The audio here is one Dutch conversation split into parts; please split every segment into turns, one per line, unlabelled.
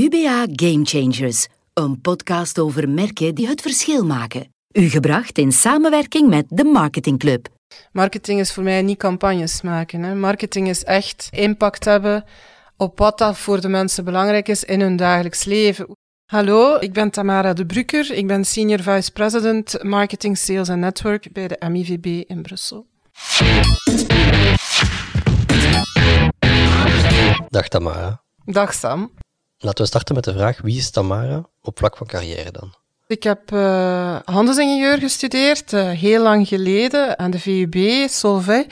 UBA Game Changers, een podcast over merken die het verschil maken. U gebracht in samenwerking met de Marketing Club.
Marketing is voor mij niet campagnes maken. Hè. Marketing is echt impact hebben op wat dat voor de mensen belangrijk is in hun dagelijks leven. Hallo, ik ben Tamara de Brucker. Ik ben Senior Vice President Marketing, Sales en Network bij de MIVB in Brussel.
Dag Tamara.
Dag Sam.
Laten we starten met de vraag: wie is Tamara op vlak van carrière dan?
Ik heb uh, handelsingenieur gestudeerd, uh, heel lang geleden, aan de VUB, Solvay.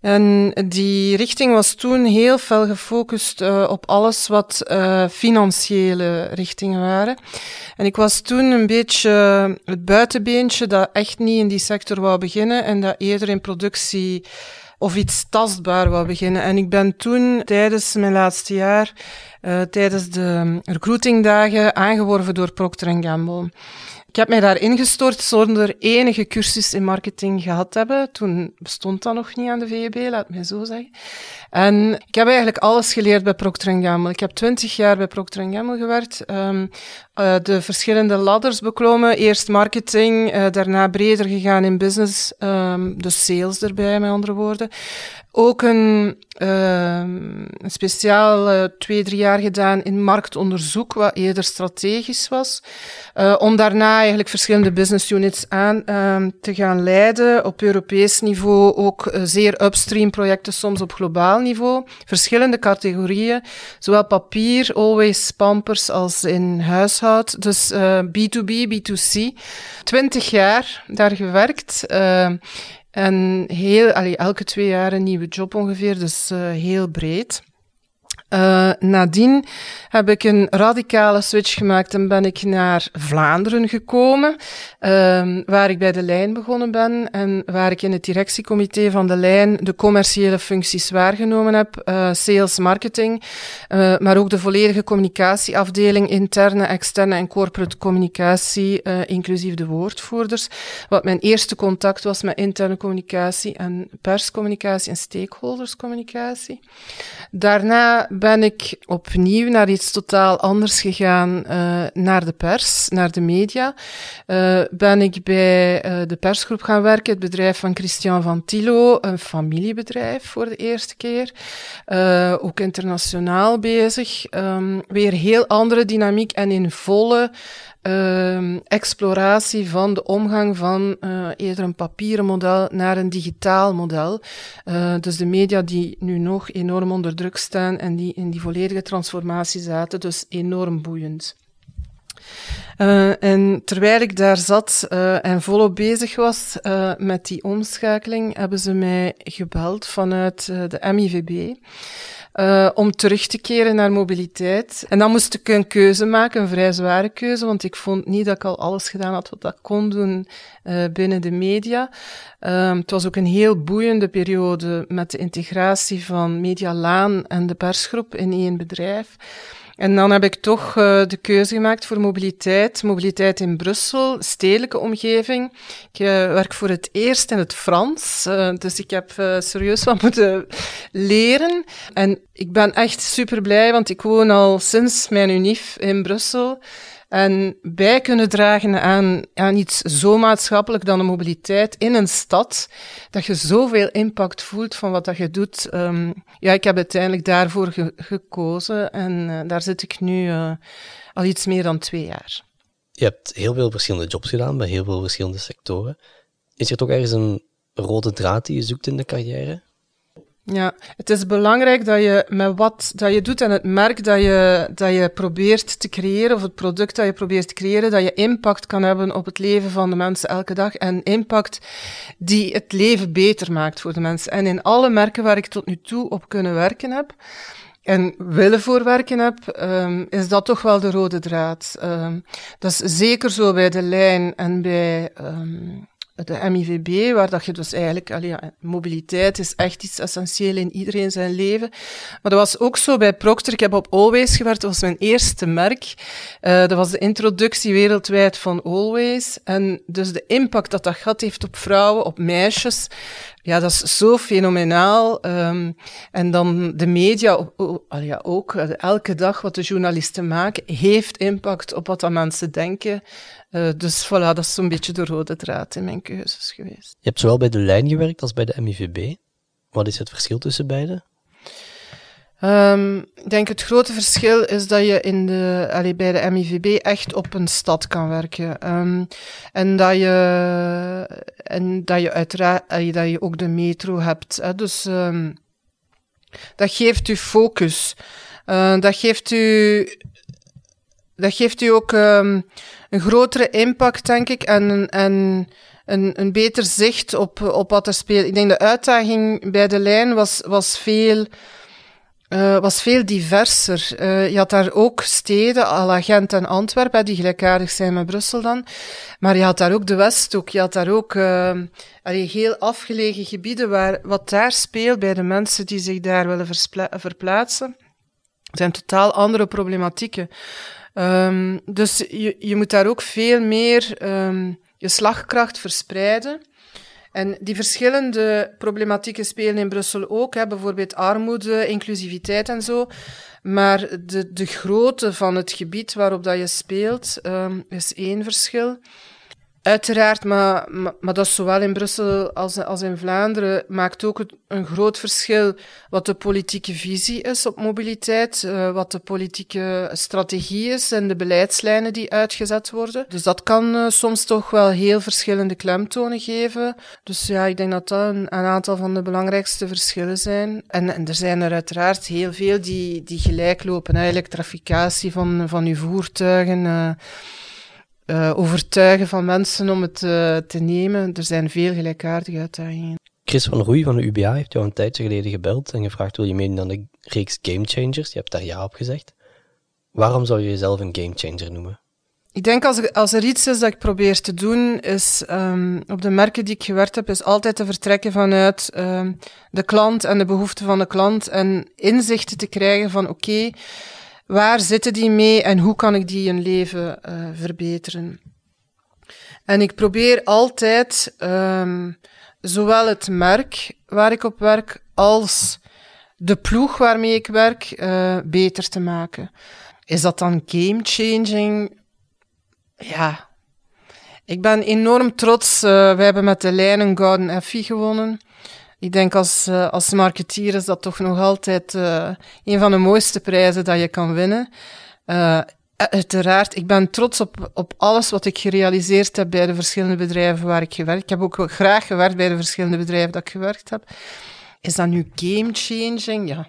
En die richting was toen heel fel gefocust uh, op alles wat financiële richtingen waren. En ik was toen een beetje het buitenbeentje dat echt niet in die sector wou beginnen en dat eerder in productie of iets tastbaar wou beginnen. En ik ben toen tijdens mijn laatste jaar, uh, tijdens de recruitingdagen, aangeworven door Procter Gamble. Ik heb mij daar ingestort zonder enige cursus in marketing gehad te hebben. Toen bestond dat nog niet aan de VEB, laat mij zo zeggen. En ik heb eigenlijk alles geleerd bij Procter Gamble. Ik heb twintig jaar bij Procter Gamble gewerkt. Um, uh, de verschillende ladders beklommen. Eerst marketing, uh, daarna breder gegaan in business. Um, dus sales erbij, met andere woorden. Ook een, een speciaal uh, twee, drie jaar gedaan in marktonderzoek, wat eerder strategisch was. Uh, om daarna eigenlijk verschillende business units aan uh, te gaan leiden. Op Europees niveau ook zeer upstream projecten, soms op globaal niveau. Verschillende categorieën, zowel papier, always pampers, als in huishoud. Dus B2B, B2C. Twintig jaar daar gewerkt. En heel, allee, elke twee jaar een nieuwe job ongeveer, dus uh, heel breed. Uh, nadien heb ik een radicale switch gemaakt en ben ik naar Vlaanderen gekomen, uh, waar ik bij de Lijn begonnen ben en waar ik in het directiecomité van de Lijn de commerciële functies waargenomen heb, uh, sales, marketing, uh, maar ook de volledige communicatieafdeling, interne, externe en corporate communicatie, inclusief de woordvoerders. Wat mijn eerste contact was met interne communicatie en perscommunicatie en stakeholderscommunicatie. Daarna ben ik opnieuw naar iets totaal anders gegaan, uh, naar de pers, naar de media. Uh, ben ik bij uh, de persgroep gaan werken, het bedrijf van Christian van Tilo, een familiebedrijf voor de eerste keer. ook internationaal bezig. Um, weer heel andere dynamiek en in volle uh, exploratie van de omgang van uh, eerder een papieren model naar een digitaal model. Uh, dus de media die nu nog enorm onder druk staan en die in die volledige transformatie zaten, dus enorm boeiend. Uh, en terwijl ik daar zat en volop bezig was met die omschakeling, hebben ze mij gebeld vanuit de MIVB. Uh, om terug te keren naar mobiliteit. En dan moest ik een keuze maken, een vrij zware keuze, want ik vond niet dat ik al alles gedaan had wat ik kon doen uh, binnen de media. Uh, het was ook een heel boeiende periode met de integratie van Media Laan en de persgroep in één bedrijf. En dan heb ik toch uh, de keuze gemaakt voor mobiliteit. Mobiliteit in Brussel, stedelijke omgeving. Ik uh, werk voor het eerst in het Frans, uh, dus ik heb serieus wat moeten leren. En ik ben echt super blij, want ik woon al sinds mijn unif in Brussel. En bij kunnen dragen aan, aan iets zo maatschappelijk dan de mobiliteit in een stad, dat je zoveel impact voelt van wat dat je doet. Um, ja, ik heb uiteindelijk daarvoor ge gekozen en uh, daar zit ik nu uh, al iets meer dan twee jaar.
Je hebt heel veel verschillende jobs gedaan bij heel veel verschillende sectoren. Is er toch ergens een rode draad die je zoekt in de carrière?
Ja, het is belangrijk dat je met wat dat je doet en het merk dat je, dat je probeert te creëren, of het product dat je probeert te creëren, dat je impact kan hebben op het leven van de mensen elke dag. En impact die het leven beter maakt voor de mensen. En in alle merken waar ik tot nu toe op kunnen werken heb, en willen voorwerken heb, um, is dat toch wel de rode draad. Um, dat is zeker zo bij de lijn en bij um, de MIVB, waar dat je dus eigenlijk, ja, mobiliteit is echt iets essentieel in iedereen zijn leven. Maar dat was ook zo bij Procter. Ik heb op Always gewerkt, dat was mijn eerste merk. Uh, dat was de introductie wereldwijd van Always. En dus de impact dat dat gehad heeft op vrouwen, op meisjes, ja, dat is zo fenomenaal. Um, en dan de media, ja, ook elke dag wat de journalisten maken, heeft impact op wat dat mensen denken. Uh, dus voilà, dat is zo'n beetje de rode draad in mijn keuzes geweest.
Je hebt zowel bij de lijn gewerkt als bij de MIVB. Wat is het verschil tussen beide?
Um, ik denk het grote verschil is dat je in de, allee, bij de MIVB echt op een stad kan werken. Um, en dat je, en dat je uiteraard, dat je ook de metro hebt. Hè. Dus um, dat geeft u focus. Uh, dat geeft u, dat geeft u ook een grotere impact, denk ik, en, en een, een beter zicht op, op wat er speelt. Ik denk de uitdaging bij de lijn was, was veel uh, was veel diverser. Uh, je had daar ook steden, à en Antwerpen, die gelijkaardig zijn met Brussel dan. Maar je had daar ook de Westhoek, je had daar ook uh, heel afgelegen gebieden waar wat daar speelt bij de mensen die zich daar willen verplaatsen. zijn totaal andere problematieken. Um, dus je, je moet daar ook veel meer je slagkracht verspreiden. En die verschillende problematieken spelen in Brussel ook, hè, bijvoorbeeld armoede, inclusiviteit en zo. Maar de, de grootte van het gebied waarop dat je speelt um, is één verschil. Uiteraard, maar, maar, dat is zowel in Brussel als, als in Vlaanderen, maakt ook een groot verschil wat de politieke visie is op mobiliteit, uh, wat de politieke strategie is en de beleidslijnen die uitgezet worden. Dus dat kan uh, soms toch wel heel verschillende klemtonen geven. Dus ja, ik denk dat dat een, aantal van de belangrijkste verschillen zijn. En, en, er zijn er uiteraard heel veel die, die gelijk lopen. Hè. Elektrificatie van, van uw voertuigen. Uh, uh, overtuigen van mensen om het uh, te nemen. Er zijn veel gelijkaardige uitdagingen.
Chris van Roei van de UBA heeft jou een tijdje geleden gebeld en gevraagd wil je meedoen aan de reeks Game Changers. Je hebt daar ja op gezegd. Waarom zou je jezelf een game changer noemen?
Ik denk als er, als er iets is dat ik probeer te doen, is um, op de merken die ik gewerkt heb, is altijd te vertrekken vanuit um, de klant en de behoeften van de klant en inzichten te krijgen van oké, okay, Waar zitten die mee en hoe kan ik die hun leven uh, verbeteren? En ik probeer altijd um, zowel het merk waar ik op werk als de ploeg waarmee ik werk uh, beter te maken. Is dat dan game changing? Ja. Ik ben enorm trots. Uh, wij hebben met de lijn een Gouden Effie gewonnen. Ik denk als, uh, als marketeer is dat toch nog altijd uh, een van de mooiste prijzen dat je kan winnen. Uh, uiteraard, ik ben trots op, op alles wat ik gerealiseerd heb bij de verschillende bedrijven waar ik gewerkt heb. Ik heb ook graag gewerkt bij de verschillende bedrijven dat ik gewerkt heb. Is dat nu game changing? Ja.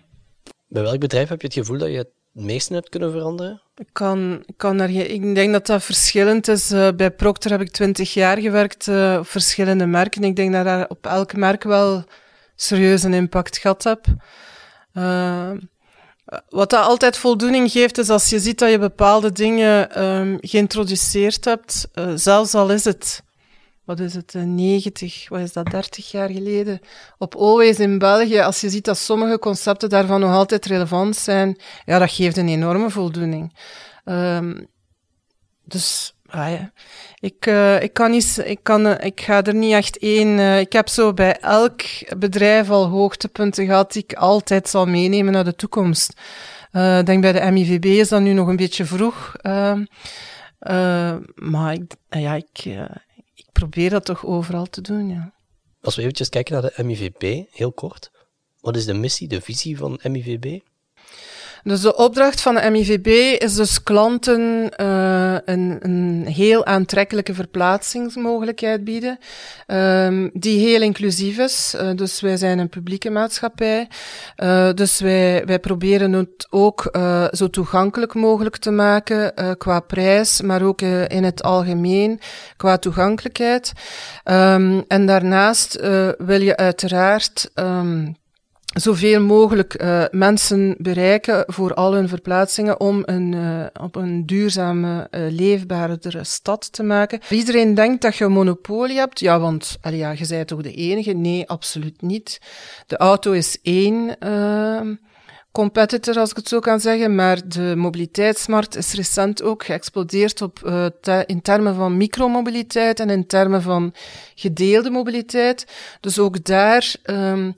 Bij welk bedrijf heb je het gevoel dat je het meeste hebt kunnen veranderen?
Ik, kan, ik, kan er, ik denk dat dat verschillend is. Uh, bij Procter heb ik twintig jaar gewerkt uh, op verschillende merken. Ik denk dat daar op elk merk wel serieus een impact gehad heb. Uh, wat dat altijd voldoening geeft, is als je ziet dat je bepaalde dingen um, geïntroduceerd hebt, zelfs al is het, wat is het, 90, wat is dat, 30 jaar geleden, op Always in België, als je ziet dat sommige concepten daarvan nog altijd relevant zijn, ja, dat geeft een enorme voldoening. Um, dus Ah, ja. ik, uh, ik, kan niet, ik, kan, uh, ik ga er niet echt één. Uh, ik heb zo bij elk bedrijf al hoogtepunten gehad die ik altijd zal meenemen naar de toekomst. Ik denk bij de MIVB is dat nu nog een beetje vroeg. Ehm, maar ik, ja, ik probeer dat toch overal te doen. Ja.
Als we eventjes kijken naar de MIVB, heel kort. Wat is de missie, de visie van MIVB?
Dus de opdracht van de MIVB is dus klanten uh, een, een, heel aantrekkelijke verplaatsingsmogelijkheid bieden, um, die heel inclusief is. Uh, dus wij zijn een publieke maatschappij. Uh, dus wij, wij proberen het ook zo toegankelijk mogelijk te maken qua prijs, maar ook in het algemeen qua toegankelijkheid. Um, en daarnaast wil je uiteraard um, zoveel mogelijk uh, mensen bereiken voor al hun verplaatsingen om een, uh, op een duurzame, uh, leefbaardere stad te maken. Iedereen denkt dat je een monopolie hebt. Ja, want allee, ja, je bent toch de enige? Nee, absoluut niet. De auto is één ehm, competitor, als ik het zo kan zeggen, maar de mobiliteitsmarkt is recent ook geëxplodeerd op, te, in termen van micromobiliteit en in termen van gedeelde mobiliteit. Dus ook daar... Um,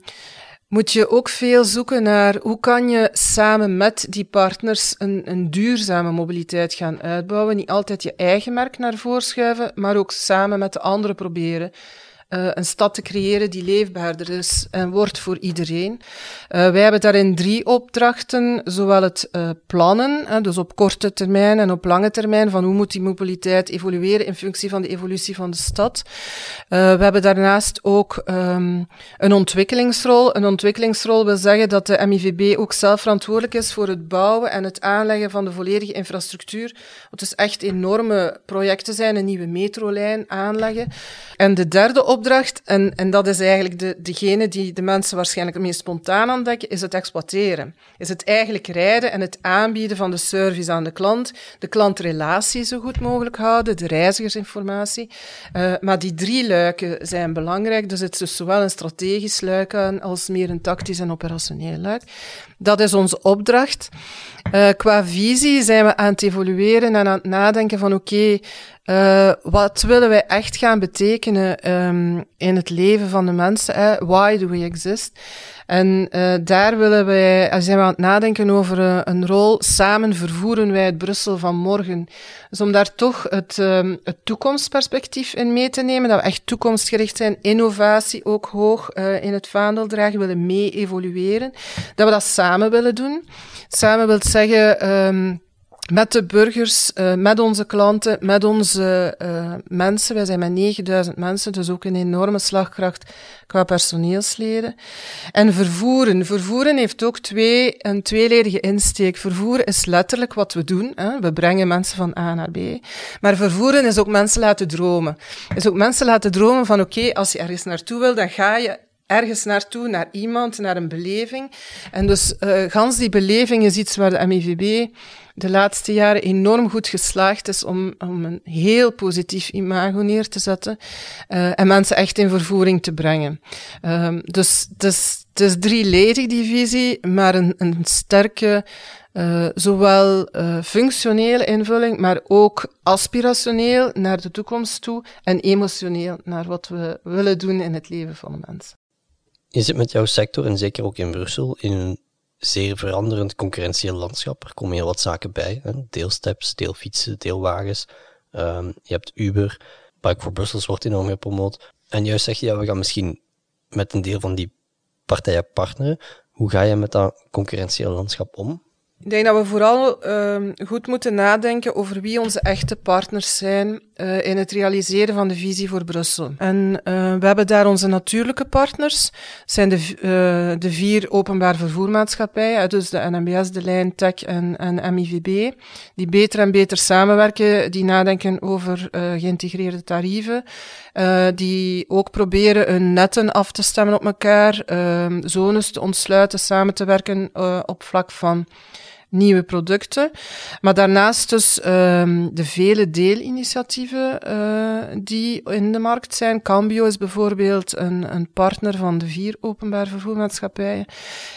moet je ook veel zoeken naar hoe kan je samen met die partners een, een duurzame mobiliteit gaan uitbouwen. Niet altijd je eigen merk naar voren schuiven, maar ook samen met de anderen proberen uh, een stad te creëren die leefbaarder is en wordt voor iedereen. Uh, wij hebben daarin drie opdrachten, zowel het uh, plannen, dus op korte termijn en op lange termijn, van hoe moet die mobiliteit evolueren in functie van de evolutie van de stad. we hebben daarnaast ook um, een ontwikkelingsrol. Een ontwikkelingsrol wil zeggen dat de MIVB ook zelf verantwoordelijk is voor het bouwen en het aanleggen van de volledige infrastructuur. Wat dus echt enorme projecten zijn, een nieuwe metrolijn aanleggen. En de derde opdracht en, en dat is eigenlijk de, degene die de mensen waarschijnlijk het meest spontaan ontdekken, is het exploiteren. Is het eigenlijk rijden en het aanbieden van de service aan de klant, de klantrelatie zo goed mogelijk houden, de reizigersinformatie. Uh, maar die drie luiken zijn belangrijk. Er zit dus zowel een strategisch luik aan als meer een tactisch en operationeel luik. Dat is onze opdracht. Uh, qua visie zijn we aan het evolueren en aan het nadenken van oké, uh, wat willen wij echt gaan betekenen um, in het leven van de mensen? Hè? Why do we exist? En uh, daar willen wij, zijn we aan het nadenken over een rol. Samen vervoeren wij het Brussel van morgen. Dus om daar toch het, um, het toekomstperspectief in mee te nemen, dat we echt toekomstgericht zijn, innovatie ook hoog in het vaandel dragen, willen mee evolueren, dat we dat samen willen doen. Samen wil zeggen, um, met de burgers, uh, met onze klanten, met onze uh, mensen. Wij zijn met 9000 mensen, dus ook een enorme slagkracht qua personeelsleden. En vervoeren. Vervoeren heeft ook twee, een tweeledige insteek. Vervoeren is letterlijk wat we doen. Hè. We brengen mensen van A naar B. Maar vervoeren is ook mensen laten dromen. Is ook mensen laten dromen van oké, als je ergens naartoe wil, dan ga je ergens naartoe, naar iemand, naar een beleving. En dus uh, gans die beleving is iets waar de MIVB de laatste jaren enorm goed geslaagd is om, om een heel positief imago neer te zetten uh, en mensen echt in vervoering te brengen. Um, dus het is, het drieledig, die visie, maar een, een sterke uh, zowel uh, functionele invulling, maar ook aspirationeel naar de toekomst toe en emotioneel naar wat we willen doen in het leven van de mensen.
Je zit met jouw sector, en zeker ook in Brussel, in een zeer veranderend concurrentieel landschap. Er komen heel wat zaken bij. Hè? Deelsteps, deelfietsen, deelwagens. Um, je hebt Uber. Bike for Brussels wordt enorm gepromoot. En juist zeg je, ja, we gaan misschien met een deel van die partijen partneren. Hoe ga je met dat concurrentieel landschap om?
Ik denk dat we vooral uh, goed moeten nadenken over wie onze echte partners zijn uh, in het realiseren van de visie voor Brussel. En uh, we hebben daar onze natuurlijke partners, zijn de, uh, de vier openbaar vervoermaatschappijen, dus de NMBS, de Lijn, Tech en, en MIVB, die beter en beter samenwerken, die nadenken over geïntegreerde tarieven, die ook proberen hun netten af te stemmen op elkaar, zones te ontsluiten, samen te werken op vlak van nieuwe producten. Maar daarnaast dus um, de vele deelinitiatieven uh, die in de markt zijn. Cambio is bijvoorbeeld een, een partner van de vier openbaar vervoermaatschappijen.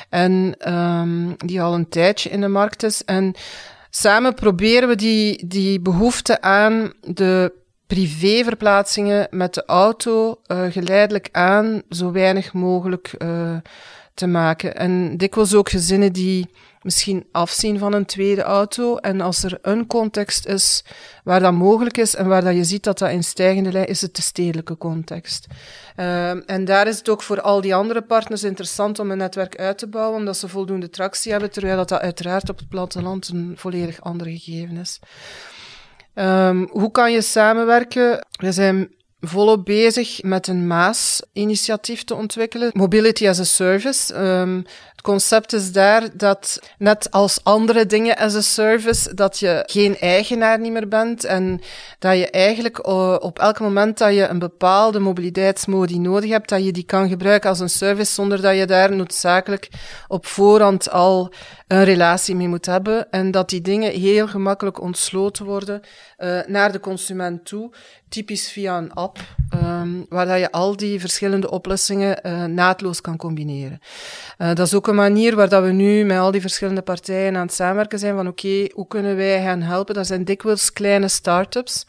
En um, die al een tijdje in de markt is. En samen proberen we die, die behoefte aan de privéverplaatsingen met de auto uh, geleidelijk aan zo weinig mogelijk uh, te maken. En dikwijls ook gezinnen die misschien afzien van een tweede auto. En als er een context is waar dat mogelijk is en waar dat je ziet dat dat in stijgende lijn is, het de stedelijke context. Uh, en daar is het ook voor al die andere partners interessant om een netwerk uit te bouwen, omdat ze voldoende tractie hebben, terwijl dat, dat uiteraard op het platteland een volledig ander gegeven is. Um, hoe kan je samenwerken? We zijn volop bezig met een Maas-initiatief te ontwikkelen. Mobility as a Service. Um, concept is daar dat, net als andere dingen as a service, dat je geen eigenaar niet meer bent en dat je eigenlijk uh, op elk moment dat je een bepaalde mobiliteitsmodi nodig hebt, dat je die kan gebruiken als een service zonder dat je daar noodzakelijk op voorhand al een relatie mee moet hebben en dat die dingen heel gemakkelijk ontsloten worden uh, naar de consument toe, typisch via een app, um, waar je al die verschillende oplossingen uh, naadloos kan combineren. Uh, dat is ook een manier waar dat we nu met al die verschillende partijen aan het samenwerken zijn van oké, hoe kunnen wij gaan helpen? Dat zijn dikwijls kleine start-ups.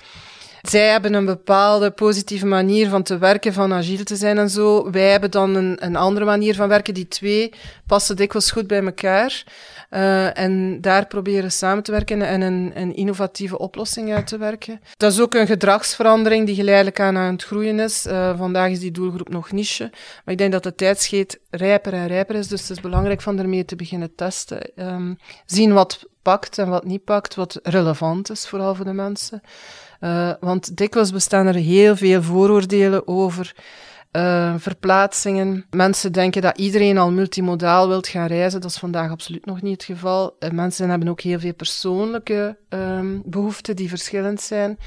Zij hebben een bepaalde positieve manier van te werken, van agile te zijn en zo. Wij hebben dan een, een andere manier van werken. Die twee passen dikwijls goed bij elkaar. Uh, en daar proberen samen te werken en een, een, innovatieve oplossing uit te werken. Dat is ook een gedragsverandering die geleidelijk aan aan het groeien is. Uh, vandaag is die doelgroep nog niche, maar ik denk dat de tijdscheet rijper en rijper is, dus het is belangrijk van ermee te beginnen testen. Um, zien wat pakt en wat niet pakt, wat relevant is vooral voor de mensen. Uh, want dikwijls bestaan er heel veel vooroordelen over uh, verplaatsingen. Mensen denken dat iedereen al multimodaal wilt gaan reizen. Dat is vandaag absoluut nog niet het geval. Uh, mensen hebben ook heel veel persoonlijke um, behoeften die verschillend zijn.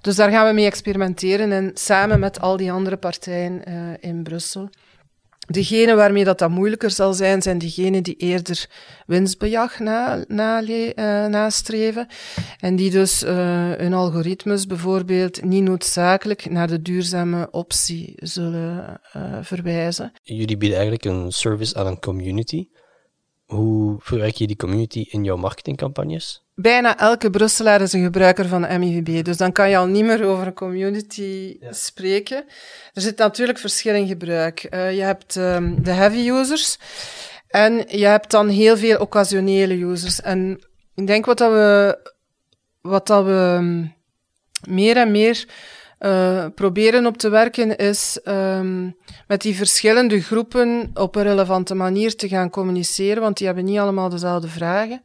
Dus daar gaan we mee experimenteren en samen met al die andere partijen in Brussel. Degenen waarmee dat, dat moeilijker zal zijn, zijn diegenen die eerder winstbejag na, na, uh, nastreven. En die dus uh, hun algoritmes bijvoorbeeld niet noodzakelijk naar de duurzame optie zullen uh, verwijzen.
Jullie bieden eigenlijk een service aan een community. Hoe verwerk je die community in jouw marketingcampagnes?
Bijna elke Brusselaar is een gebruiker van MIVB. Dus dan kan je al niet meer over een community ja. spreken. Er zit natuurlijk verschil in gebruik. Uh, je hebt um, de heavy users en je hebt dan heel veel occasionele users. En ik denk wat dat we, wat dat we um, meer en meer uh, proberen op te werken is um, met die verschillende groepen op een relevante manier te gaan communiceren, want die hebben niet allemaal dezelfde vragen.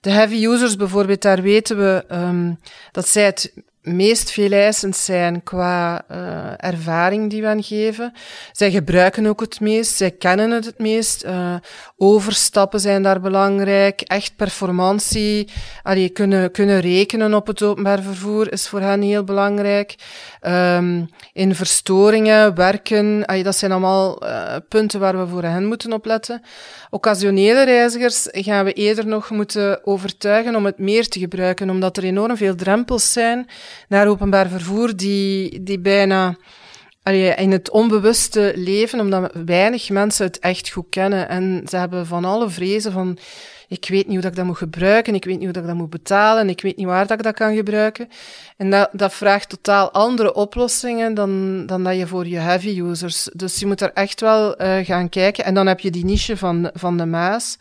De heavy users bijvoorbeeld, daar weten we um, dat zij het meest veel eisend zijn qua uh, ervaring die we aan geven. Zij gebruiken ook het meest, zij kennen het het meest. Uh, overstappen zijn daar belangrijk. Echt performantie, allee, kunnen, kunnen rekenen op het openbaar vervoer is voor hen heel belangrijk. Um, in verstoringen, werken, allee, dat zijn allemaal uh, punten waar we voor hen moeten opletten. Occasionele reizigers gaan we eerder nog moeten overtuigen om het meer te gebruiken, omdat er enorm veel drempels zijn naar openbaar vervoer die, die bijna in het onbewuste leven, omdat weinig mensen het echt goed kennen. En ze hebben van alle vrezen van, ik weet niet hoe dat ik dat moet gebruiken, ik weet niet hoe dat ik dat moet betalen, ik weet niet waar dat ik dat kan gebruiken. En dat, dat vraagt totaal andere oplossingen dan, dan dat je voor je heavy users. Dus je moet er echt wel uh, gaan kijken. En dan heb je die niche van, van de Maas.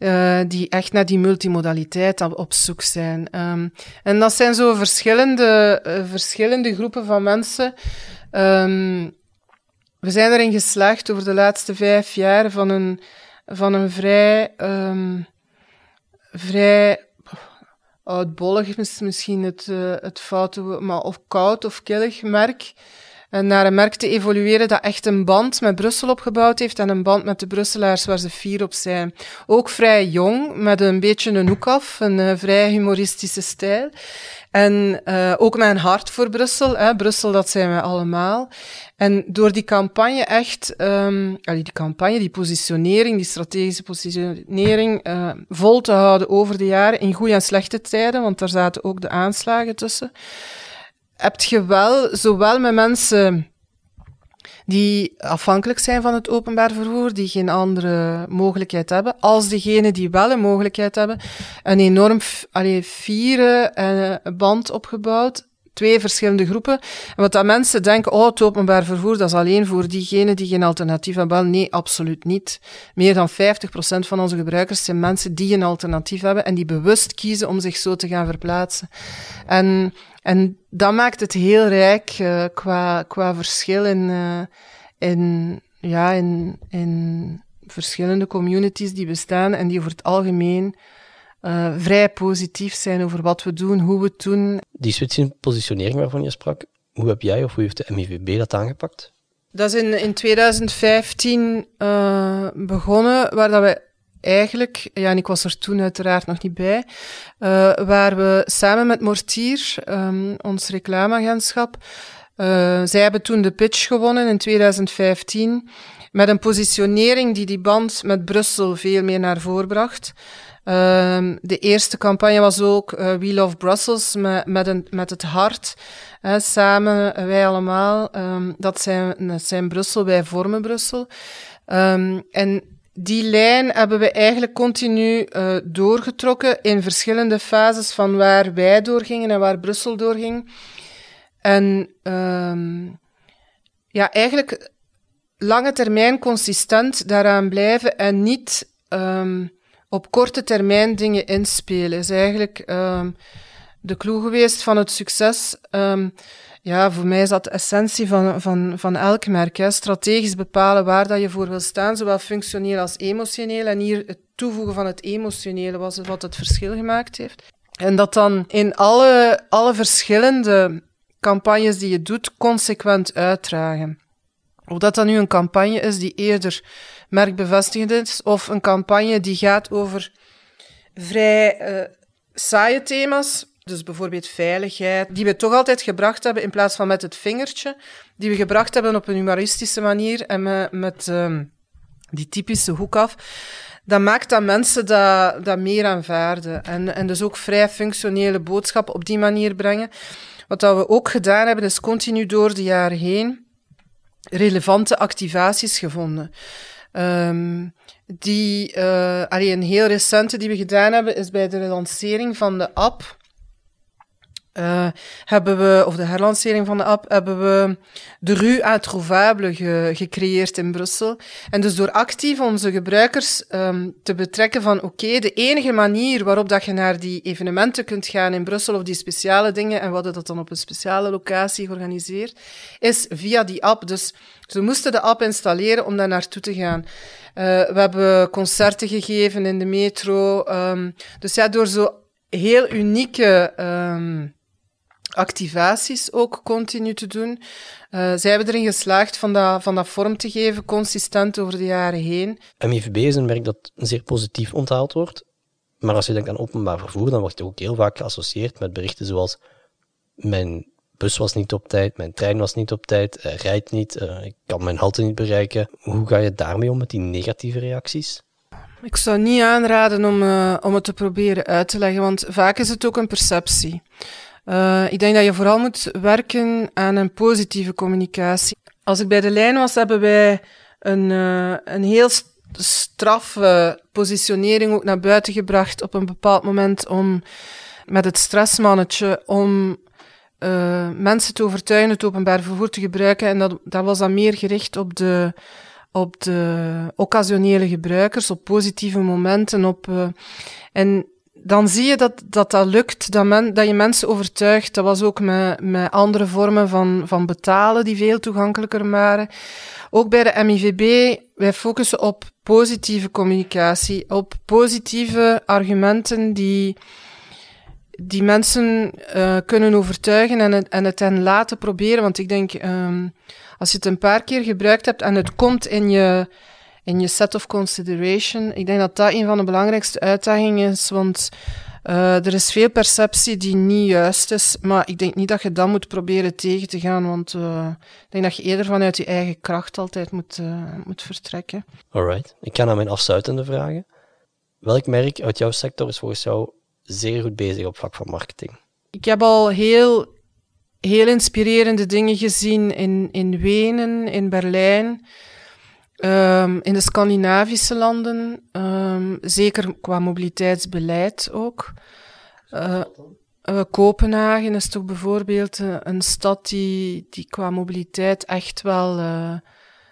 Uh, die echt naar die multimodaliteit op, zoek zijn. Um, en dat zijn zo verschillende, uh, verschillende groepen van mensen. Um, we zijn erin geslaagd over de laatste vijf jaar van een, van een vrij, um, vrij oudbollig is misschien het, uh, het foute, maar of koud of killig merk naar een merk te evolueren dat echt een band met Brussel opgebouwd heeft en een band met de Brusselaars waar ze fier op zijn. Ook vrij jong, met een beetje een hoek af, een uh, vrij humoristische stijl. En uh, ook een hart voor Brussel. Hè. Brussel, dat zijn wij allemaal. En door die campagne echt, um, die campagne, die positionering, die strategische positionering uh, vol te houden over de jaren, in goede en slechte tijden, want daar zaten ook de aanslagen tussen heb je wel, zowel met mensen die afhankelijk zijn van het openbaar vervoer, die geen andere mogelijkheid hebben, als degenen die wel een mogelijkheid hebben, een enorm allee, fiere uh, band opgebouwd twee verschillende groepen. En wat dat mensen denken, oh, het openbaar vervoer, dat is alleen voor diegenen die geen alternatief hebben. nee, absoluut niet. Meer dan 50% van onze gebruikers zijn mensen die een alternatief hebben en die bewust kiezen om zich zo te gaan verplaatsen. En, en dat maakt het heel rijk uh, qua, qua verschil in, uh, in, ja, in, in verschillende communities die bestaan en die over het algemeen uh, vrij positief zijn over wat we doen, hoe we het doen.
Die switch in positionering waarvan je sprak, hoe heb jij of hoe heeft de MIVB dat aangepakt?
Dat is in, in 2015 uh, begonnen, waar dat we eigenlijk, ja, en ik was er toen uiteraard nog niet bij, uh, waar we samen met Mortier, um, ons reclameagentschap, uh, zij hebben toen de pitch gewonnen in 2015, met een positionering die die band met Brussel veel meer naar voren bracht. Um, de eerste campagne was ook uh, We Love Brussels met, met, een, met het hart. Uh, samen, wij allemaal. Um, dat, zijn, zijn Brussel, wij vormen Brussel. En die lijn hebben we eigenlijk continu uh, doorgetrokken in verschillende fases van waar wij doorgingen en waar Brussel doorging. En um, ja, eigenlijk lange termijn consistent daaraan blijven en niet um, op korte termijn dingen inspelen. Is eigenlijk um, de clue geweest van het succes. Um, ja, voor mij is dat de essentie van, van, van elk merk. Hè. Strategisch bepalen waar dat je voor wil staan, zowel functioneel als emotioneel. En hier het toevoegen van het emotionele was wat het verschil gemaakt heeft. En dat dan in alle, alle verschillende campagnes die je doet, consequent uitdragen. Of dat dan nu een campagne is die eerder merkbevestigend is, of een campagne die gaat over vrij uh, saaie thema's, dus bijvoorbeeld veiligheid, die we toch altijd gebracht hebben in plaats van met het vingertje, die we gebracht hebben op een humoristische manier en met, um, die typische hoek af. Dat maakt dat mensen dat, meer aanvaarden en, en dus ook vrij functionele boodschappen op die manier brengen. Wat dat we ook gedaan hebben, is continu door de jaren heen relevante activaties gevonden. Um, die, uh, een heel recente die we gedaan hebben, is bij de lancering van de app uh, hebben we, of de herlancering van de app, hebben we de rue introuvable ge, gecreëerd in Brussel. En dus door actief onze gebruikers um, te betrekken van oké, de enige manier waarop dat je naar die evenementen kunt gaan in Brussel of die speciale dingen, en we hadden dat dan op een speciale locatie georganiseerd, is via die app. Dus ze moesten de app installeren om daar naartoe te gaan. Uh, we hebben concerten gegeven in de metro. Um, dus ja, door zo heel unieke um, activaties ook continu te doen. Uh, zij hebben erin geslaagd van dat, van dat vorm te geven, consistent over de jaren heen.
MIVB is een merk dat zeer positief onthaald wordt. Maar als je denkt aan openbaar vervoer, dan wordt je ook heel vaak geassocieerd met berichten zoals mijn bus was niet op tijd, mijn trein was niet op tijd, uh, rijdt niet, uh, ik kan mijn halte niet bereiken. Hoe ga je daarmee om met die negatieve reacties?
Ik zou niet aanraden om, om het te proberen uit te leggen, want vaak is het ook een perceptie. Uh, ik denk dat je vooral moet werken aan een positieve communicatie. Als ik bij de lijn was, hebben wij een, uh, een heel straffe positionering ook naar buiten gebracht op een bepaald moment om met het stressmannetje om uh, mensen te overtuigen het openbaar vervoer te gebruiken. En dat, dat was dan meer gericht op de, op de occasionele gebruikers, op positieve momenten. Op, en dan zie je dat dat, dat lukt, dat, men, dat je mensen overtuigt. Dat was ook met, met andere vormen van, van betalen die veel toegankelijker waren. Ook bij de MIVB, wij focussen op positieve communicatie, op positieve argumenten die, die mensen uh, kunnen overtuigen en het, en het hen laten proberen. Want ik denk, um, als je het een paar keer gebruikt hebt en het komt in je in je set of consideration. Ik denk dat dat een van de belangrijkste uitdagingen is, want uh, er is veel perceptie die niet juist is, maar ik denk niet dat je dat moet proberen tegen te gaan, want uh, ik denk dat je eerder vanuit je eigen kracht altijd moet, uh, moet vertrekken.
Alright, ik ga naar mijn afsluitende vragen. Welk merk uit jouw sector is volgens jou zeer goed bezig op vlak van marketing?
Ik heb al heel, heel inspirerende dingen gezien in, in Wenen, in Berlijn. Um, in de Scandinavische landen, um, zeker qua mobiliteitsbeleid ook. Uh, uh, Kopenhagen is toch bijvoorbeeld uh, een stad die, die qua mobiliteit echt wel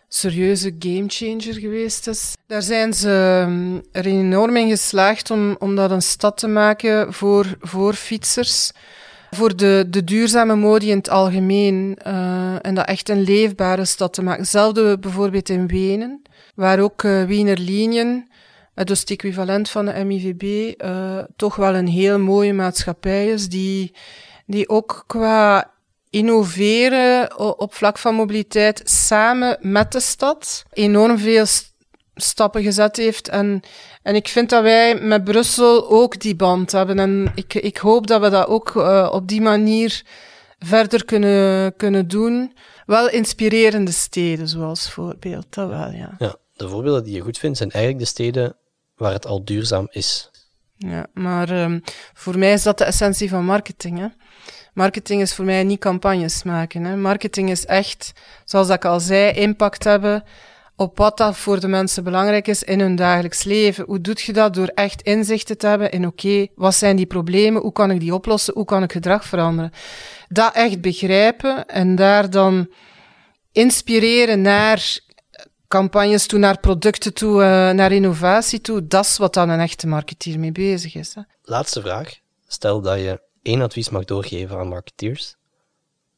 serieuze gamechanger geweest is. Daar zijn ze um, er enorm in geslaagd om, om dat een stad te maken voor, voor fietsers. Voor de, de duurzame modi in het algemeen. Uh, en dat echt een leefbare stad te maken. Hetzelfde bijvoorbeeld in Wenen, waar ook uh, Wiener Linien, uh, dus het equivalent van de MIVB, toch wel een heel mooie maatschappij is, die, die ook qua innoveren op vlak van mobiliteit samen met de stad. Enorm veel stappen gezet heeft. En, en ik vind dat wij met Brussel ook die band hebben. En ik, ik hoop dat we dat ook uh, op die manier verder kunnen, kunnen doen. Wel inspirerende steden, zoals voorbeeld. Dat wel, ja.
Ja, de voorbeelden die je goed vindt, zijn eigenlijk de steden waar het al duurzaam is.
Ja, maar um, voor mij is dat de essentie van marketing. Hè? Marketing is voor mij niet campagnes maken. Hè? Marketing is echt, zoals ik al zei, impact hebben op wat dat voor de mensen belangrijk is in hun dagelijks leven. Hoe doe je dat? Door echt inzichten te hebben in oké, wat zijn die problemen? Hoe kan ik die oplossen? Hoe kan ik gedrag veranderen? Dat echt begrijpen en daar dan inspireren naar campagnes toe, naar producten toe, uh, naar innovatie toe. Dat is wat dan een echte marketeer mee bezig is. Hè.
Laatste vraag. Stel dat je één advies mag doorgeven aan marketeers.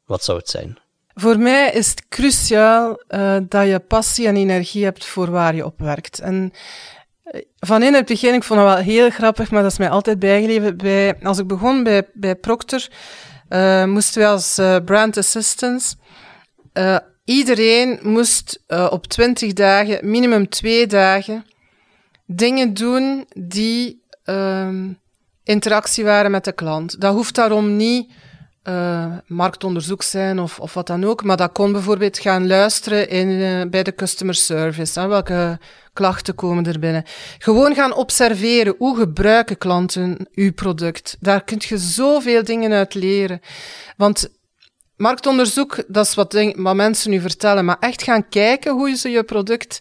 Wat zou het zijn?
Voor mij is het cruciaal uh, dat je passie en energie hebt voor waar je op werkt. En uh, van in het begin, ik vond dat wel heel grappig, maar dat is mij altijd bijgeleven. Bij, als ik begon bij, bij Procter, uh, moesten we als brand assistants iedereen moest op 20 dagen, minimum twee dagen, dingen doen die ehm, interactie waren met de klant. Dat hoeft daarom niet uh, marktonderzoek zijn of, of wat dan ook. Maar dat kon bijvoorbeeld gaan luisteren in, uh, bij de customer service. Hè, welke klachten komen er binnen? Gewoon gaan observeren. Hoe gebruiken klanten uw product? Daar kun je zoveel dingen uit leren. Want marktonderzoek, dat is wat, wat mensen nu vertellen. Maar echt gaan kijken hoe ze je product...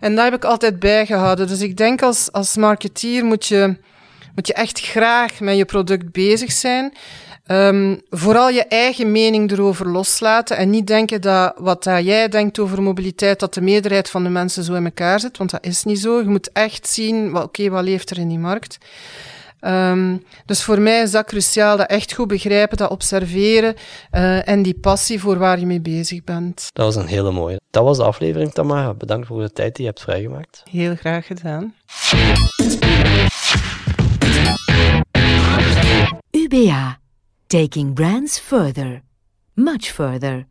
En dat heb ik altijd bijgehouden. Dus ik denk als, als marketeer moet je, moet je echt graag met je product bezig zijn. Um, vooral je eigen mening erover loslaten en niet denken dat wat dat jij denkt over mobiliteit, dat de meerderheid van de mensen zo in elkaar zit, want dat is niet zo. Je moet echt zien, oké, okay, wat leeft er in die markt? Um, dus voor mij is dat cruciaal, dat echt goed begrijpen, dat observeren uh, en die passie voor waar je mee bezig bent.
Dat was een hele mooie. Dat was de aflevering, Tamara. Bedankt voor de tijd die je hebt vrijgemaakt.
Heel graag gedaan.
UBA taking brands further, much further.